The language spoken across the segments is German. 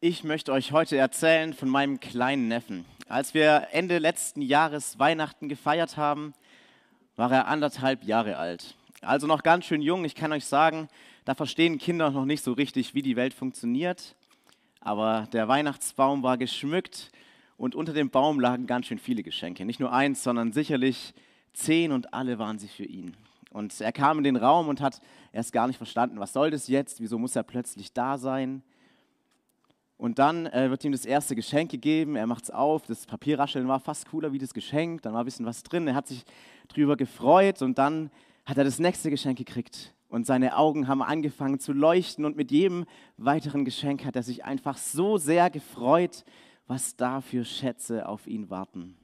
Ich möchte euch heute erzählen von meinem kleinen Neffen. Als wir Ende letzten Jahres Weihnachten gefeiert haben, war er anderthalb Jahre alt. Also noch ganz schön jung. Ich kann euch sagen, da verstehen Kinder noch nicht so richtig, wie die Welt funktioniert. Aber der Weihnachtsbaum war geschmückt und unter dem Baum lagen ganz schön viele Geschenke. Nicht nur eins, sondern sicherlich zehn und alle waren sie für ihn. Und er kam in den Raum und hat erst gar nicht verstanden, was soll das jetzt, wieso muss er plötzlich da sein. Und dann äh, wird ihm das erste Geschenk gegeben, er macht es auf, das Papierrascheln war fast cooler wie das Geschenk, dann war ein bisschen was drin, er hat sich drüber gefreut und dann hat er das nächste Geschenk gekriegt. Und seine Augen haben angefangen zu leuchten und mit jedem weiteren Geschenk hat er sich einfach so sehr gefreut, was da für Schätze auf ihn warten.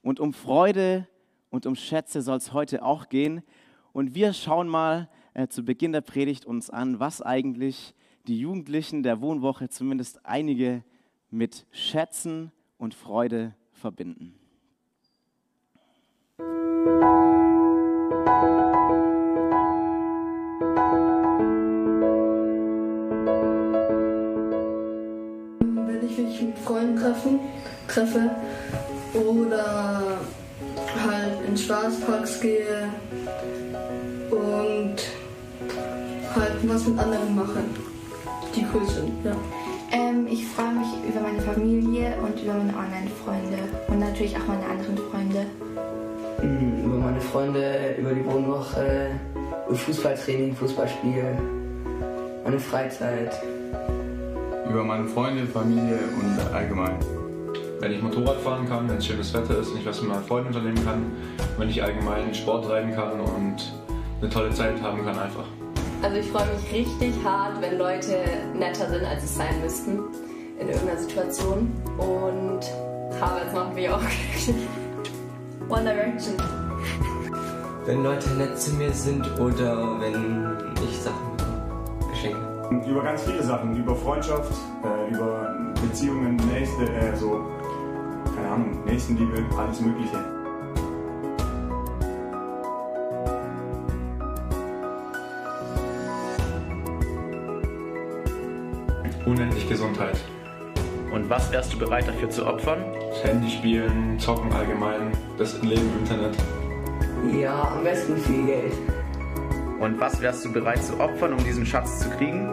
Und um Freude und um Schätze soll es heute auch gehen. Und wir schauen mal äh, zu Beginn der Predigt uns an, was eigentlich die Jugendlichen der Wohnwoche zumindest einige mit Schätzen und Freude verbinden. Wenn ich mich mit Freunden treffen, treffe oder halt in Spaßparks gehe und halt was mit anderen machen die cool sind. Ja. Ähm, ich freue mich über meine Familie und über meine Online-Freunde und natürlich auch meine anderen Freunde. Mhm, über meine Freunde, über die Wohnwoche, über Fußballtraining, Fußballspiel, meine Freizeit. Über meine Freunde, Familie und allgemein. Wenn ich Motorrad fahren kann, wenn es schönes Wetter ist und ich was mit meinen Freunden unternehmen kann, wenn ich allgemein Sport treiben kann und eine tolle Zeit haben kann einfach. Also ich freue mich richtig hart, wenn Leute netter sind, als sie sein müssten in irgendeiner Situation. Und Harvard machen wir auch glücklich. One Direction. Wenn Leute nett zu mir sind oder wenn ich Sachen Geschenke. Über ganz viele Sachen, über Freundschaft, äh, über Beziehungen, Nächste, äh, so, keine Ahnung, Nächstenliebe, alles Mögliche. Unendlich Gesundheit. Und was wärst du bereit dafür zu opfern? Das Handy spielen, zocken allgemein, das Leben im Internet. Ja, am besten viel Geld. Und was wärst du bereit zu opfern, um diesen Schatz zu kriegen?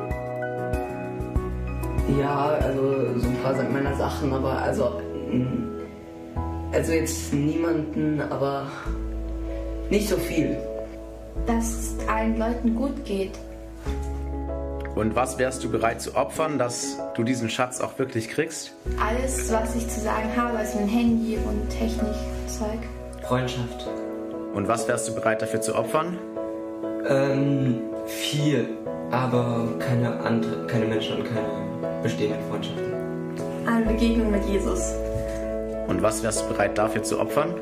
Ja, also so ein paar meiner Sachen, aber also. Mm, also jetzt niemanden, aber nicht so viel. Dass es allen Leuten gut geht. Und was wärst du bereit zu opfern, dass du diesen Schatz auch wirklich kriegst? Alles, was ich zu sagen habe, ist mein Handy und Technikzeug. Freundschaft. Und was wärst du bereit dafür zu opfern? Ähm, viel, aber keine andere, keine Menschen und keine bestehenden Freundschaften. Eine Begegnung mit Jesus. Und was wärst du bereit dafür zu opfern?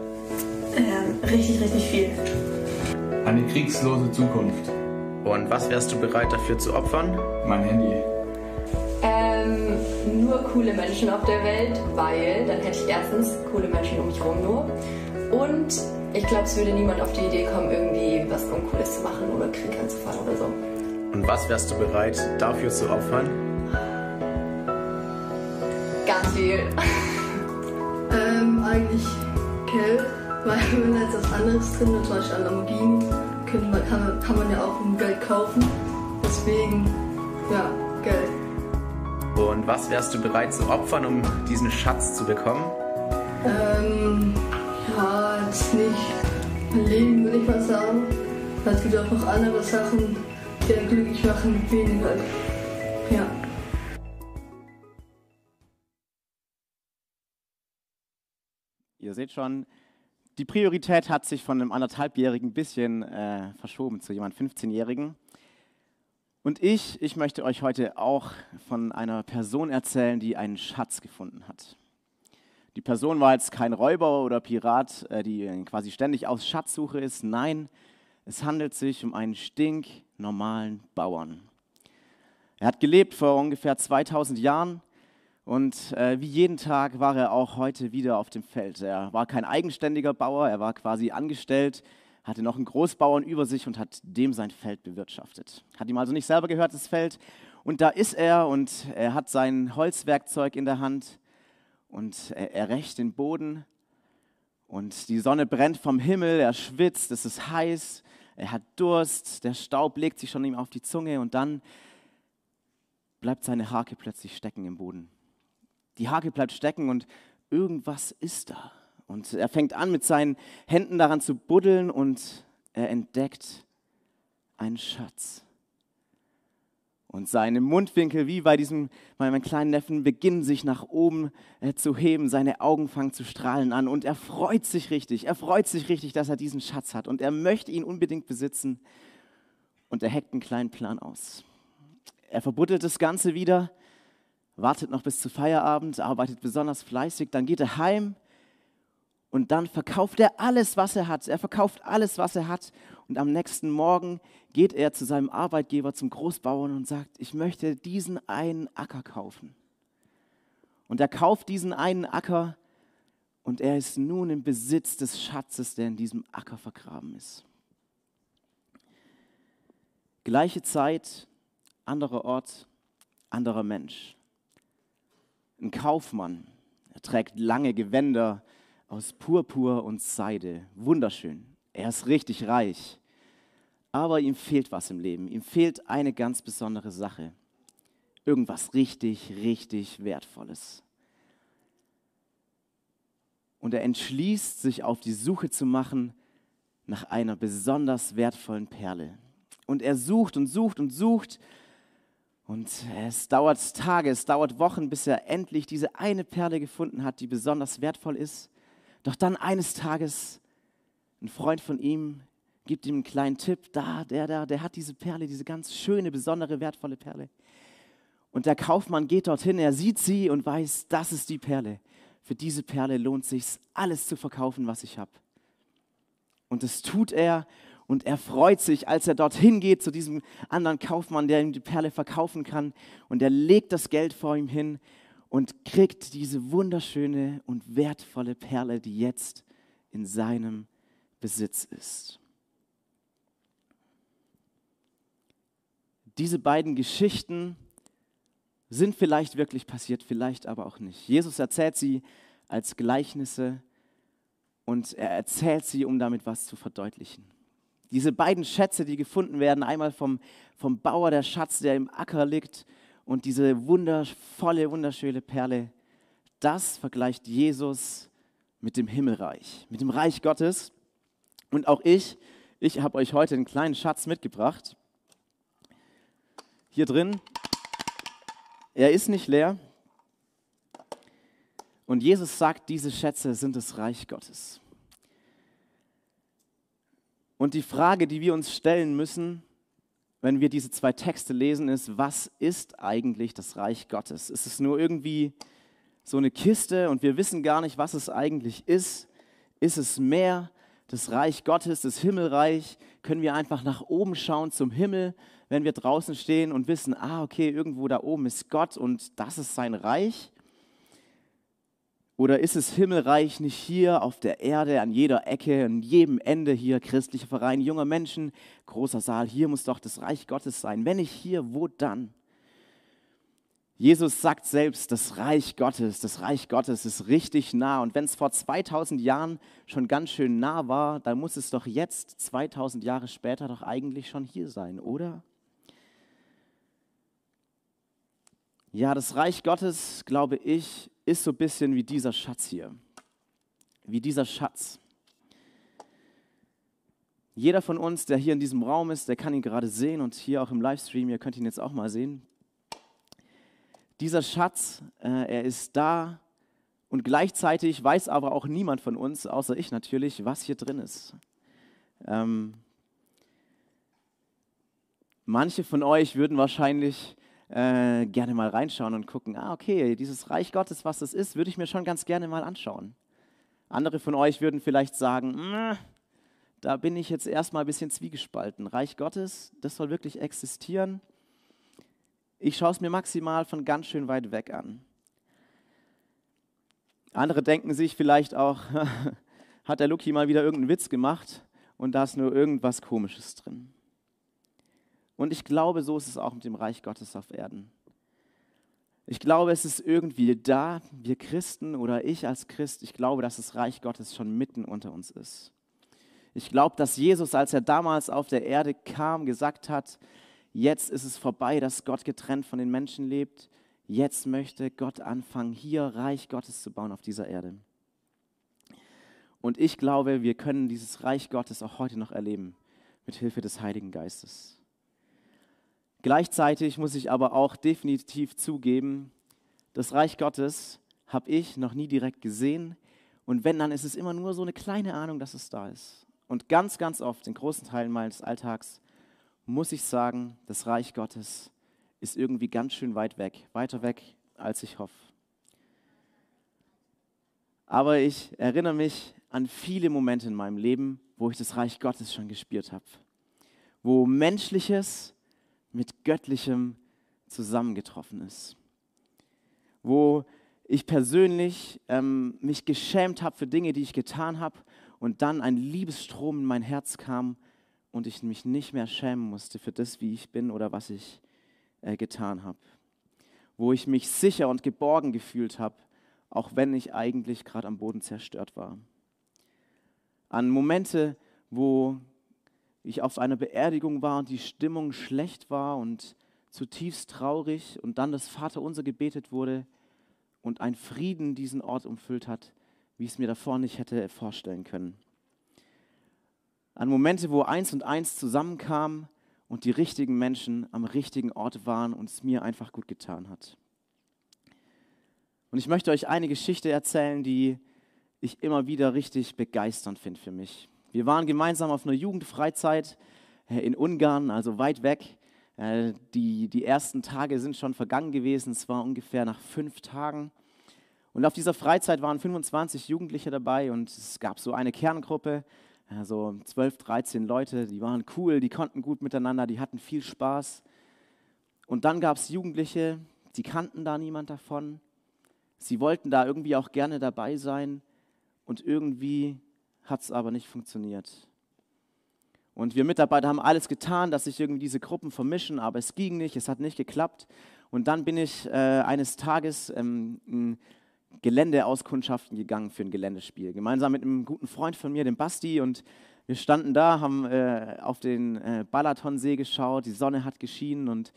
Ähm, richtig, richtig viel. Eine kriegslose Zukunft. Und was wärst du bereit dafür zu opfern? Mein Handy. Ähm, nur coole Menschen auf der Welt, weil dann hätte ich erstens coole Menschen um mich herum nur. Und ich glaube, es würde niemand auf die Idee kommen, irgendwie was Uncooles zu machen oder Krieg anzufangen oder so. Und was wärst du bereit dafür zu opfern? Ganz viel. Ähm, eigentlich Geld, weil wenn da jetzt was anderes drin ist, zum Beispiel Lamborghini, kann man, kann, kann man ja auch mit Geld kaufen. Deswegen, ja, Geld. Und was wärst du bereit zu opfern, um diesen Schatz zu bekommen? Ähm, ja, jetzt nicht mein Leben, würde ich mal sagen. Es gibt auch noch andere Sachen, die einen glücklich machen, mit weniger. Ja. Ihr seht schon, die Priorität hat sich von einem anderthalbjährigen bisschen äh, verschoben zu jemand 15-jährigen. Und ich, ich möchte euch heute auch von einer Person erzählen, die einen Schatz gefunden hat. Die Person war jetzt kein Räuber oder Pirat, äh, die quasi ständig auf Schatzsuche ist. Nein, es handelt sich um einen stinknormalen Bauern. Er hat gelebt vor ungefähr 2000 Jahren und äh, wie jeden Tag war er auch heute wieder auf dem Feld. Er war kein eigenständiger Bauer, er war quasi angestellt, hatte noch einen Großbauern über sich und hat dem sein Feld bewirtschaftet. Hat ihm also nicht selber gehört, das Feld. Und da ist er und er hat sein Holzwerkzeug in der Hand und er, er rächt den Boden und die Sonne brennt vom Himmel, er schwitzt, es ist heiß, er hat Durst, der Staub legt sich schon ihm auf die Zunge und dann bleibt seine Hake plötzlich stecken im Boden. Die Hake bleibt stecken und irgendwas ist da. Und er fängt an, mit seinen Händen daran zu buddeln und er entdeckt einen Schatz. Und seine Mundwinkel, wie bei diesem, bei meinem kleinen Neffen, beginnen sich nach oben äh, zu heben. Seine Augen fangen zu strahlen an. Und er freut sich richtig. Er freut sich richtig, dass er diesen Schatz hat. Und er möchte ihn unbedingt besitzen. Und er hackt einen kleinen Plan aus. Er verbuddelt das Ganze wieder, wartet noch bis zu Feierabend, arbeitet besonders fleißig. Dann geht er heim und dann verkauft er alles, was er hat. Er verkauft alles, was er hat. Und am nächsten Morgen geht er zu seinem Arbeitgeber, zum Großbauern und sagt, ich möchte diesen einen Acker kaufen. Und er kauft diesen einen Acker und er ist nun im Besitz des Schatzes, der in diesem Acker vergraben ist. Gleiche Zeit, anderer Ort, anderer Mensch. Ein Kaufmann, er trägt lange Gewänder, aus Purpur und Seide. Wunderschön. Er ist richtig reich. Aber ihm fehlt was im Leben. Ihm fehlt eine ganz besondere Sache. Irgendwas richtig, richtig Wertvolles. Und er entschließt sich auf die Suche zu machen nach einer besonders wertvollen Perle. Und er sucht und sucht und sucht. Und es dauert Tage, es dauert Wochen, bis er endlich diese eine Perle gefunden hat, die besonders wertvoll ist. Doch dann eines Tages, ein Freund von ihm gibt ihm einen kleinen Tipp, da, der, der, der hat diese Perle, diese ganz schöne, besondere, wertvolle Perle. Und der Kaufmann geht dorthin, er sieht sie und weiß, das ist die Perle. Für diese Perle lohnt sich alles zu verkaufen, was ich habe. Und das tut er und er freut sich, als er dorthin geht zu diesem anderen Kaufmann, der ihm die Perle verkaufen kann. Und er legt das Geld vor ihm hin und kriegt diese wunderschöne und wertvolle Perle, die jetzt in seinem Besitz ist. Diese beiden Geschichten sind vielleicht wirklich passiert, vielleicht aber auch nicht. Jesus erzählt sie als Gleichnisse und er erzählt sie, um damit was zu verdeutlichen. Diese beiden Schätze, die gefunden werden, einmal vom, vom Bauer der Schatz, der im Acker liegt, und diese wundervolle, wunderschöne Perle, das vergleicht Jesus mit dem Himmelreich, mit dem Reich Gottes. Und auch ich, ich habe euch heute einen kleinen Schatz mitgebracht. Hier drin, er ist nicht leer. Und Jesus sagt, diese Schätze sind das Reich Gottes. Und die Frage, die wir uns stellen müssen, wenn wir diese zwei Texte lesen, ist, was ist eigentlich das Reich Gottes? Ist es nur irgendwie so eine Kiste und wir wissen gar nicht, was es eigentlich ist? Ist es mehr das Reich Gottes, das Himmelreich? Können wir einfach nach oben schauen zum Himmel, wenn wir draußen stehen und wissen, ah, okay, irgendwo da oben ist Gott und das ist sein Reich? Oder ist es Himmelreich nicht hier auf der Erde, an jeder Ecke, an jedem Ende hier, christlicher Verein, junger Menschen, großer Saal, hier muss doch das Reich Gottes sein. Wenn nicht hier, wo dann? Jesus sagt selbst, das Reich Gottes, das Reich Gottes ist richtig nah. Und wenn es vor 2000 Jahren schon ganz schön nah war, dann muss es doch jetzt, 2000 Jahre später, doch eigentlich schon hier sein, oder? Ja, das Reich Gottes, glaube ich, ist so ein bisschen wie dieser Schatz hier. Wie dieser Schatz. Jeder von uns, der hier in diesem Raum ist, der kann ihn gerade sehen und hier auch im Livestream, ihr könnt ihn jetzt auch mal sehen. Dieser Schatz, äh, er ist da und gleichzeitig weiß aber auch niemand von uns, außer ich natürlich, was hier drin ist. Ähm, manche von euch würden wahrscheinlich äh, gerne mal reinschauen und gucken, ah, okay, dieses Reich Gottes, was das ist, würde ich mir schon ganz gerne mal anschauen. Andere von euch würden vielleicht sagen, da bin ich jetzt erstmal ein bisschen zwiegespalten. Reich Gottes, das soll wirklich existieren. Ich schaue es mir maximal von ganz schön weit weg an. Andere denken sich vielleicht auch, hat der Lucky mal wieder irgendeinen Witz gemacht und da ist nur irgendwas Komisches drin. Und ich glaube, so ist es auch mit dem Reich Gottes auf Erden. Ich glaube, es ist irgendwie da, wir Christen oder ich als Christ, ich glaube, dass das Reich Gottes schon mitten unter uns ist. Ich glaube, dass Jesus, als er damals auf der Erde kam, gesagt hat, jetzt ist es vorbei, dass Gott getrennt von den Menschen lebt. Jetzt möchte Gott anfangen, hier Reich Gottes zu bauen auf dieser Erde. Und ich glaube, wir können dieses Reich Gottes auch heute noch erleben, mit Hilfe des Heiligen Geistes. Gleichzeitig muss ich aber auch definitiv zugeben, das Reich Gottes habe ich noch nie direkt gesehen. Und wenn, dann ist es immer nur so eine kleine Ahnung, dass es da ist. Und ganz, ganz oft, in großen Teilen meines Alltags, muss ich sagen, das Reich Gottes ist irgendwie ganz schön weit weg, weiter weg, als ich hoffe. Aber ich erinnere mich an viele Momente in meinem Leben, wo ich das Reich Gottes schon gespürt habe, wo menschliches mit göttlichem zusammengetroffen ist, wo ich persönlich ähm, mich geschämt habe für Dinge, die ich getan habe und dann ein Liebesstrom in mein Herz kam und ich mich nicht mehr schämen musste für das, wie ich bin oder was ich äh, getan habe. Wo ich mich sicher und geborgen gefühlt habe, auch wenn ich eigentlich gerade am Boden zerstört war. An Momente, wo ich auf einer Beerdigung war und die Stimmung schlecht war und zutiefst traurig und dann das Vaterunser gebetet wurde und ein Frieden diesen Ort umfüllt hat, wie ich es mir davor nicht hätte vorstellen können. An Momente, wo eins und eins zusammenkam und die richtigen Menschen am richtigen Ort waren und es mir einfach gut getan hat. Und ich möchte euch eine Geschichte erzählen, die ich immer wieder richtig begeisternd finde für mich. Wir waren gemeinsam auf einer Jugendfreizeit äh, in Ungarn, also weit weg. Äh, die, die ersten Tage sind schon vergangen gewesen, es war ungefähr nach fünf Tagen. Und auf dieser Freizeit waren 25 Jugendliche dabei und es gab so eine Kerngruppe, so 12, 13 Leute, die waren cool, die konnten gut miteinander, die hatten viel Spaß. Und dann gab es Jugendliche, die kannten da niemand davon. Sie wollten da irgendwie auch gerne dabei sein und irgendwie hat es aber nicht funktioniert. Und wir Mitarbeiter haben alles getan, dass sich irgendwie diese Gruppen vermischen, aber es ging nicht, es hat nicht geklappt. Und dann bin ich äh, eines Tages ähm, in Geländeauskundschaften gegangen für ein Geländespiel. Gemeinsam mit einem guten Freund von mir, dem Basti. Und wir standen da, haben äh, auf den äh, Balatonsee geschaut, die Sonne hat geschienen und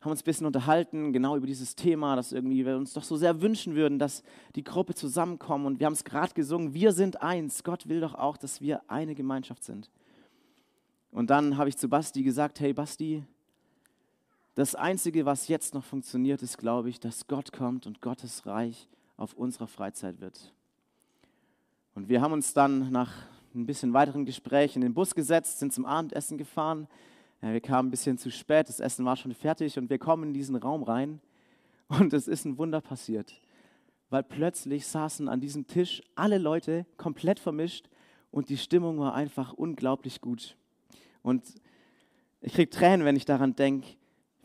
haben uns ein bisschen unterhalten, genau über dieses Thema, dass irgendwie wir uns doch so sehr wünschen würden, dass die Gruppe zusammenkommt. Und wir haben es gerade gesungen, wir sind eins. Gott will doch auch, dass wir eine Gemeinschaft sind. Und dann habe ich zu Basti gesagt, hey Basti, das Einzige, was jetzt noch funktioniert, ist, glaube ich, dass Gott kommt und Gottes Reich auf unserer Freizeit wird. Und wir haben uns dann nach ein bisschen weiteren Gespräch in den Bus gesetzt, sind zum Abendessen gefahren ja, wir kamen ein bisschen zu spät, das Essen war schon fertig und wir kommen in diesen Raum rein und es ist ein Wunder passiert. Weil plötzlich saßen an diesem Tisch alle Leute komplett vermischt und die Stimmung war einfach unglaublich gut. Und ich kriege Tränen, wenn ich daran denke,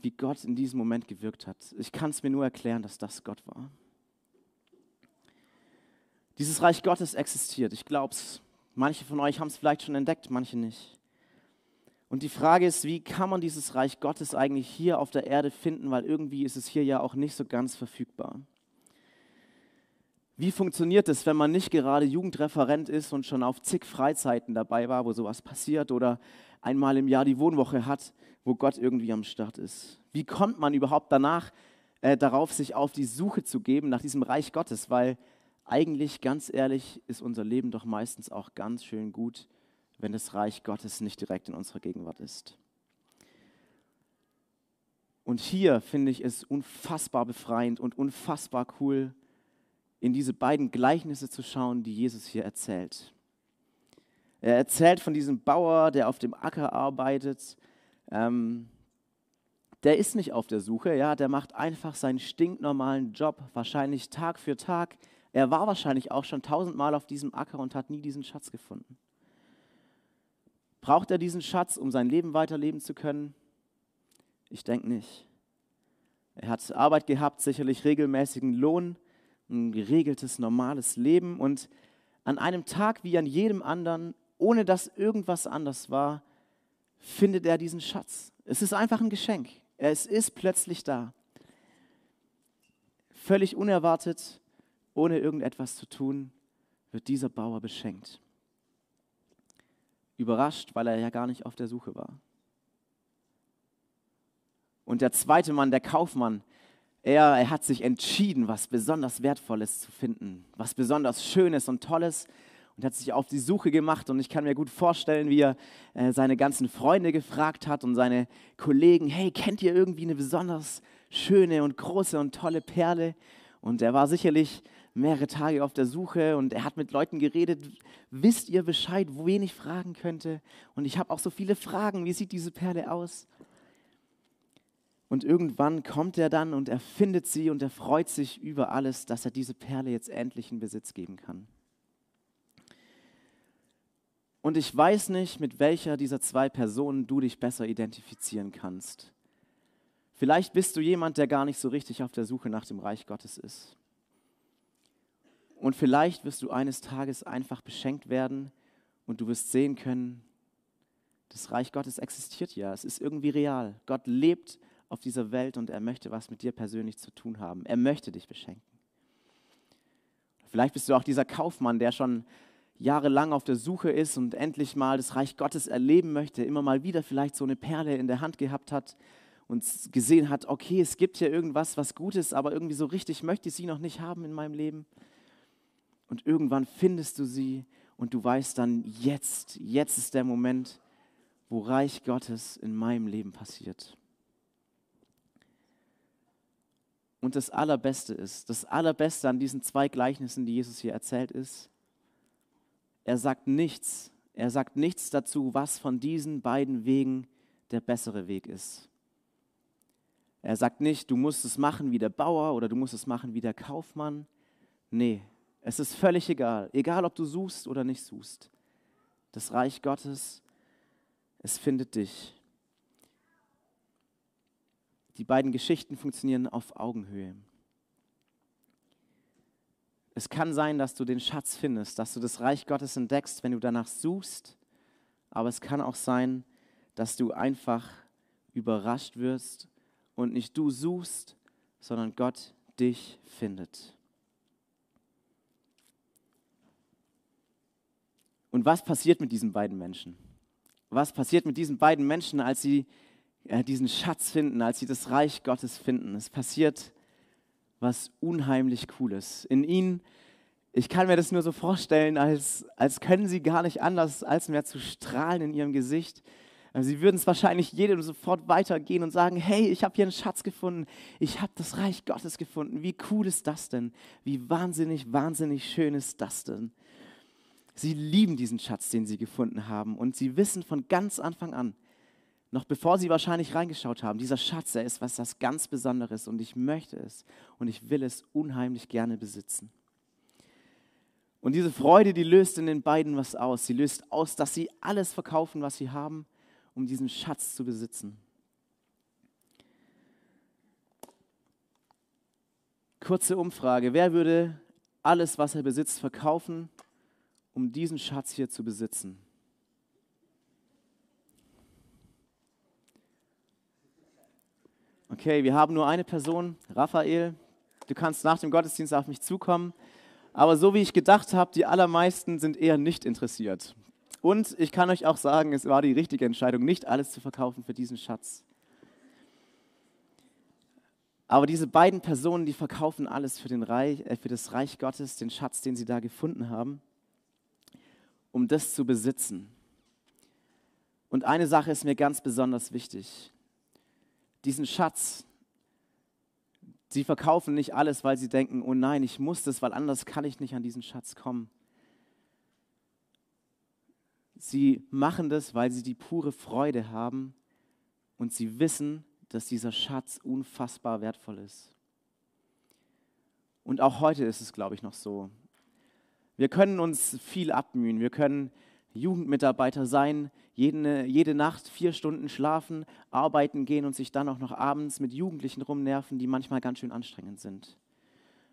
wie Gott in diesem Moment gewirkt hat. Ich kann es mir nur erklären, dass das Gott war. Dieses Reich Gottes existiert, ich glaube es. Manche von euch haben es vielleicht schon entdeckt, manche nicht. Und die Frage ist, wie kann man dieses Reich Gottes eigentlich hier auf der Erde finden, weil irgendwie ist es hier ja auch nicht so ganz verfügbar. Wie funktioniert es, wenn man nicht gerade Jugendreferent ist und schon auf zig Freizeiten dabei war, wo sowas passiert oder einmal im Jahr die Wohnwoche hat, wo Gott irgendwie am Start ist? Wie kommt man überhaupt danach äh, darauf, sich auf die Suche zu geben nach diesem Reich Gottes? Weil eigentlich, ganz ehrlich, ist unser Leben doch meistens auch ganz schön gut, wenn das Reich Gottes nicht direkt in unserer Gegenwart ist. Und hier finde ich es unfassbar befreiend und unfassbar cool, in diese beiden Gleichnisse zu schauen, die Jesus hier erzählt. Er erzählt von diesem Bauer, der auf dem Acker arbeitet. Ähm, der ist nicht auf der Suche, ja, der macht einfach seinen stinknormalen Job, wahrscheinlich Tag für Tag. Er war wahrscheinlich auch schon tausendmal auf diesem Acker und hat nie diesen Schatz gefunden. Braucht er diesen Schatz, um sein Leben weiterleben zu können? Ich denke nicht. Er hat Arbeit gehabt, sicherlich regelmäßigen Lohn, ein geregeltes, normales Leben und an einem Tag wie an jedem anderen, ohne dass irgendwas anders war, findet er diesen Schatz. Es ist einfach ein Geschenk. Es ist plötzlich da. Völlig unerwartet, ohne irgendetwas zu tun, wird dieser Bauer beschenkt. Überrascht, weil er ja gar nicht auf der Suche war. Und der zweite Mann, der Kaufmann, er, er hat sich entschieden, was besonders Wertvolles zu finden, was besonders Schönes und Tolles und hat sich auf die Suche gemacht. Und ich kann mir gut vorstellen, wie er äh, seine ganzen Freunde gefragt hat und seine Kollegen, hey, kennt ihr irgendwie eine besonders schöne und große und tolle Perle? Und er war sicherlich mehrere Tage auf der Suche und er hat mit Leuten geredet, wisst ihr Bescheid, wen ich fragen könnte? Und ich habe auch so viele Fragen, wie sieht diese Perle aus? Und irgendwann kommt er dann und er findet sie und er freut sich über alles, dass er diese Perle jetzt endlich in Besitz geben kann. Und ich weiß nicht, mit welcher dieser zwei Personen du dich besser identifizieren kannst. Vielleicht bist du jemand, der gar nicht so richtig auf der Suche nach dem Reich Gottes ist. Und vielleicht wirst du eines Tages einfach beschenkt werden und du wirst sehen können, das Reich Gottes existiert ja, es ist irgendwie real. Gott lebt auf dieser Welt und er möchte was mit dir persönlich zu tun haben. Er möchte dich beschenken. Vielleicht bist du auch dieser Kaufmann, der schon jahrelang auf der Suche ist und endlich mal das Reich Gottes erleben möchte, immer mal wieder vielleicht so eine Perle in der Hand gehabt hat und gesehen hat, okay, es gibt hier irgendwas, was gut ist, aber irgendwie so richtig möchte ich sie noch nicht haben in meinem Leben. Und irgendwann findest du sie und du weißt dann, jetzt, jetzt ist der Moment, wo Reich Gottes in meinem Leben passiert. Und das Allerbeste ist, das Allerbeste an diesen zwei Gleichnissen, die Jesus hier erzählt, ist, er sagt nichts, er sagt nichts dazu, was von diesen beiden Wegen der bessere Weg ist. Er sagt nicht, du musst es machen wie der Bauer oder du musst es machen wie der Kaufmann. Nee, es ist völlig egal, egal ob du suchst oder nicht suchst. Das Reich Gottes, es findet dich. Die beiden Geschichten funktionieren auf Augenhöhe. Es kann sein, dass du den Schatz findest, dass du das Reich Gottes entdeckst, wenn du danach suchst. Aber es kann auch sein, dass du einfach überrascht wirst und nicht du suchst, sondern Gott dich findet. Und was passiert mit diesen beiden Menschen? Was passiert mit diesen beiden Menschen, als sie äh, diesen Schatz finden, als sie das Reich Gottes finden. Es passiert was unheimlich Cooles. In ihnen, ich kann mir das nur so vorstellen, als, als können sie gar nicht anders, als mehr zu strahlen in ihrem Gesicht. Also sie würden es wahrscheinlich jedem sofort weitergehen und sagen, hey, ich habe hier einen Schatz gefunden, ich habe das Reich Gottes gefunden. Wie cool ist das denn? Wie wahnsinnig, wahnsinnig schön ist das denn? Sie lieben diesen Schatz, den sie gefunden haben und sie wissen von ganz Anfang an, noch bevor sie wahrscheinlich reingeschaut haben, dieser Schatz, er ist was das ganz Besonderes und ich möchte es und ich will es unheimlich gerne besitzen. Und diese Freude, die löst in den beiden was aus. Sie löst aus, dass sie alles verkaufen, was sie haben, um diesen Schatz zu besitzen. Kurze Umfrage. Wer würde alles, was er besitzt, verkaufen, um diesen Schatz hier zu besitzen? Okay, wir haben nur eine Person, Raphael. Du kannst nach dem Gottesdienst auf mich zukommen. Aber so wie ich gedacht habe, die allermeisten sind eher nicht interessiert. Und ich kann euch auch sagen, es war die richtige Entscheidung, nicht alles zu verkaufen für diesen Schatz. Aber diese beiden Personen, die verkaufen alles für, Reich, äh, für das Reich Gottes, den Schatz, den sie da gefunden haben, um das zu besitzen. Und eine Sache ist mir ganz besonders wichtig diesen Schatz. Sie verkaufen nicht alles, weil sie denken, oh nein, ich muss das, weil anders kann ich nicht an diesen Schatz kommen. Sie machen das, weil sie die pure Freude haben und sie wissen, dass dieser Schatz unfassbar wertvoll ist. Und auch heute ist es, glaube ich, noch so. Wir können uns viel abmühen, wir können Jugendmitarbeiter sein, jede, jede Nacht vier Stunden schlafen, arbeiten gehen und sich dann auch noch abends mit Jugendlichen rumnerven, die manchmal ganz schön anstrengend sind.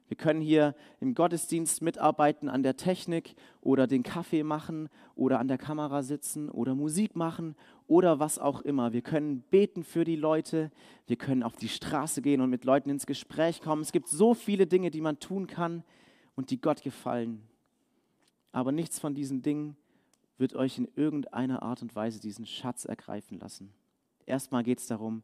Wir können hier im Gottesdienst mitarbeiten an der Technik oder den Kaffee machen oder an der Kamera sitzen oder Musik machen oder was auch immer. Wir können beten für die Leute, wir können auf die Straße gehen und mit Leuten ins Gespräch kommen. Es gibt so viele Dinge, die man tun kann und die Gott gefallen. Aber nichts von diesen Dingen wird euch in irgendeiner Art und Weise diesen Schatz ergreifen lassen. Erstmal geht es darum,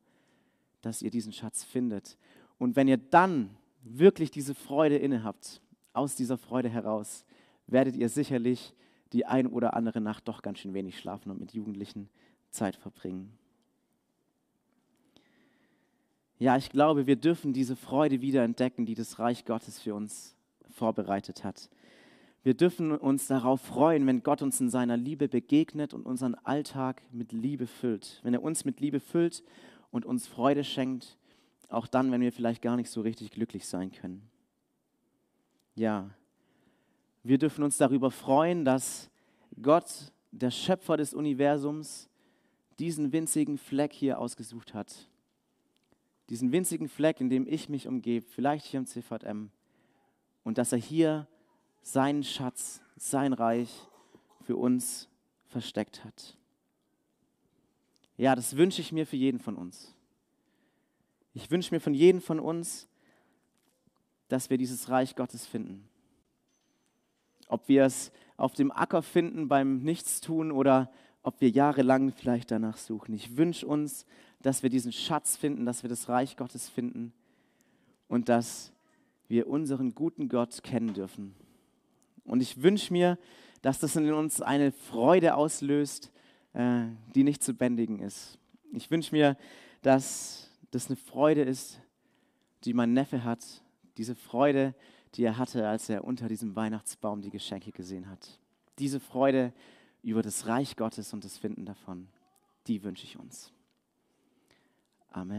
dass ihr diesen Schatz findet. Und wenn ihr dann wirklich diese Freude inne habt, aus dieser Freude heraus, werdet ihr sicherlich die ein oder andere Nacht doch ganz schön wenig schlafen und mit Jugendlichen Zeit verbringen. Ja, ich glaube, wir dürfen diese Freude wieder entdecken, die das Reich Gottes für uns vorbereitet hat. Wir dürfen uns darauf freuen, wenn Gott uns in seiner Liebe begegnet und unseren Alltag mit Liebe füllt. Wenn er uns mit Liebe füllt und uns Freude schenkt auch dann, wenn wir vielleicht gar nicht so richtig glücklich sein können. Ja, wir dürfen uns darüber freuen, dass Gott, der Schöpfer des Universums, diesen winzigen Fleck hier ausgesucht hat. Diesen winzigen Fleck, in dem ich mich umgebe, vielleicht hier im CVM. Und dass er hier seinen Schatz, sein Reich für uns versteckt hat. Ja, das wünsche ich mir für jeden von uns. Ich wünsche mir von jedem von uns, dass wir dieses Reich Gottes finden. Ob wir es auf dem Acker finden beim Nichtstun oder ob wir jahrelang vielleicht danach suchen. Ich wünsche uns, dass wir diesen Schatz finden, dass wir das Reich Gottes finden und dass wir unseren guten Gott kennen dürfen. Und ich wünsche mir, dass das in uns eine Freude auslöst, äh, die nicht zu bändigen ist. Ich wünsche mir, dass das eine Freude ist, die mein Neffe hat, diese Freude, die er hatte, als er unter diesem Weihnachtsbaum die Geschenke gesehen hat. Diese Freude über das Reich Gottes und das Finden davon, die wünsche ich uns. Amen.